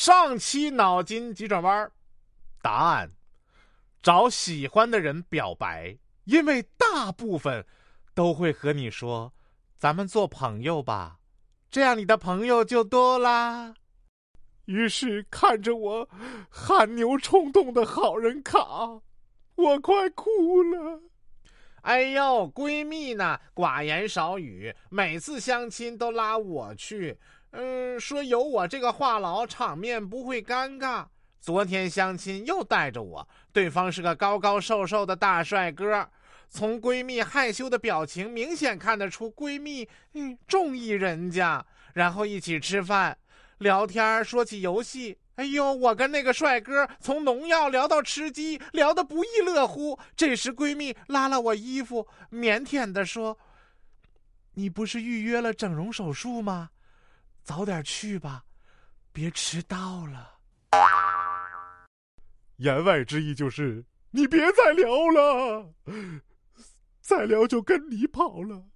上期脑筋急转弯，答案：找喜欢的人表白，因为大部分都会和你说：“咱们做朋友吧。”这样你的朋友就多啦。于是看着我汗牛充栋的好人卡，我快哭了。哎呦，闺蜜呢，寡言少语，每次相亲都拉我去。嗯，说有我这个话痨，场面不会尴尬。昨天相亲又带着我，对方是个高高瘦瘦的大帅哥。从闺蜜害羞的表情，明显看得出闺蜜嗯中意人家。然后一起吃饭、聊天，说起游戏。哎呦，我跟那个帅哥从农药聊到吃鸡，聊得不亦乐乎。这时闺蜜拉了我衣服，腼腆地说：“你不是预约了整容手术吗？早点去吧，别迟到了。”言外之意就是你别再聊了。再聊就跟你跑了。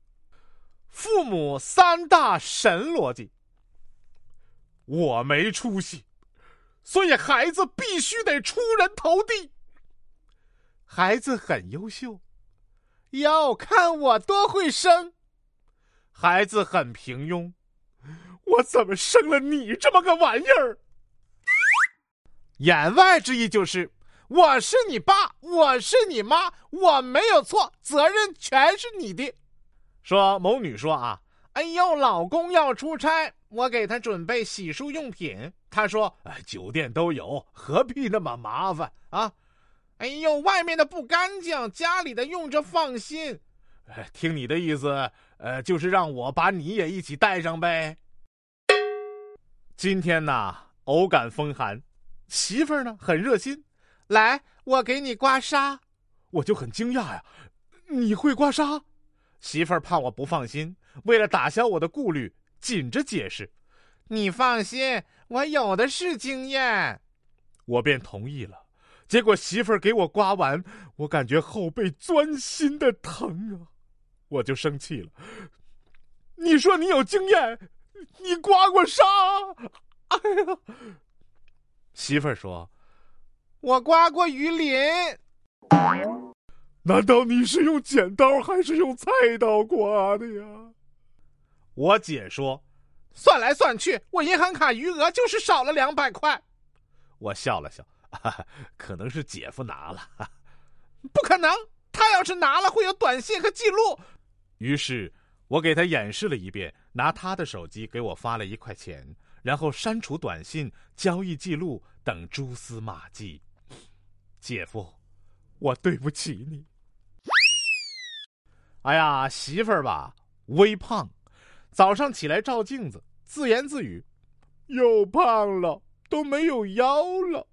父母三大神逻辑：我没出息，所以孩子必须得出人头地。孩子很优秀，要看我多会生。孩子很平庸，我怎么生了你这么个玩意儿？言外之意就是。我是你爸，我是你妈，我没有错，责任全是你的。说某女说啊，哎呦，老公要出差，我给他准备洗漱用品。他说，哎，酒店都有，何必那么麻烦啊？哎呦，外面的不干净，家里的用着放心。听你的意思，呃，就是让我把你也一起带上呗。今天呢，偶感风寒，媳妇儿呢很热心。来，我给你刮痧，我就很惊讶呀。你会刮痧？媳妇儿怕我不放心，为了打消我的顾虑，紧着解释：“你放心，我有的是经验。”我便同意了。结果媳妇儿给我刮完，我感觉后背钻心的疼啊，我就生气了。你说你有经验，你刮过痧？哎呀！媳妇儿说。我刮过鱼鳞，难道你是用剪刀还是用菜刀刮的呀？我姐说，算来算去，我银行卡余额就是少了两百块。我笑了笑，可能是姐夫拿了。不可能，他要是拿了会有短信和记录。于是我给他演示了一遍，拿他的手机给我发了一块钱，然后删除短信、交易记录等蛛丝马迹。姐夫，我对不起你。哎呀，媳妇儿吧，微胖，早上起来照镜子，自言自语：“又胖了，都没有腰了。”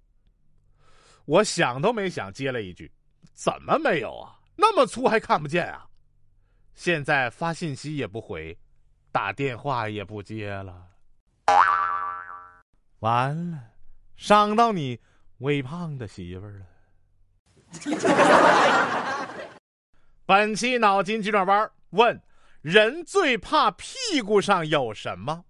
我想都没想，接了一句：“怎么没有啊？那么粗还看不见啊？”现在发信息也不回，打电话也不接了。完了，伤到你微胖的媳妇儿了。本期脑筋急转弯问：人最怕屁股上有什么？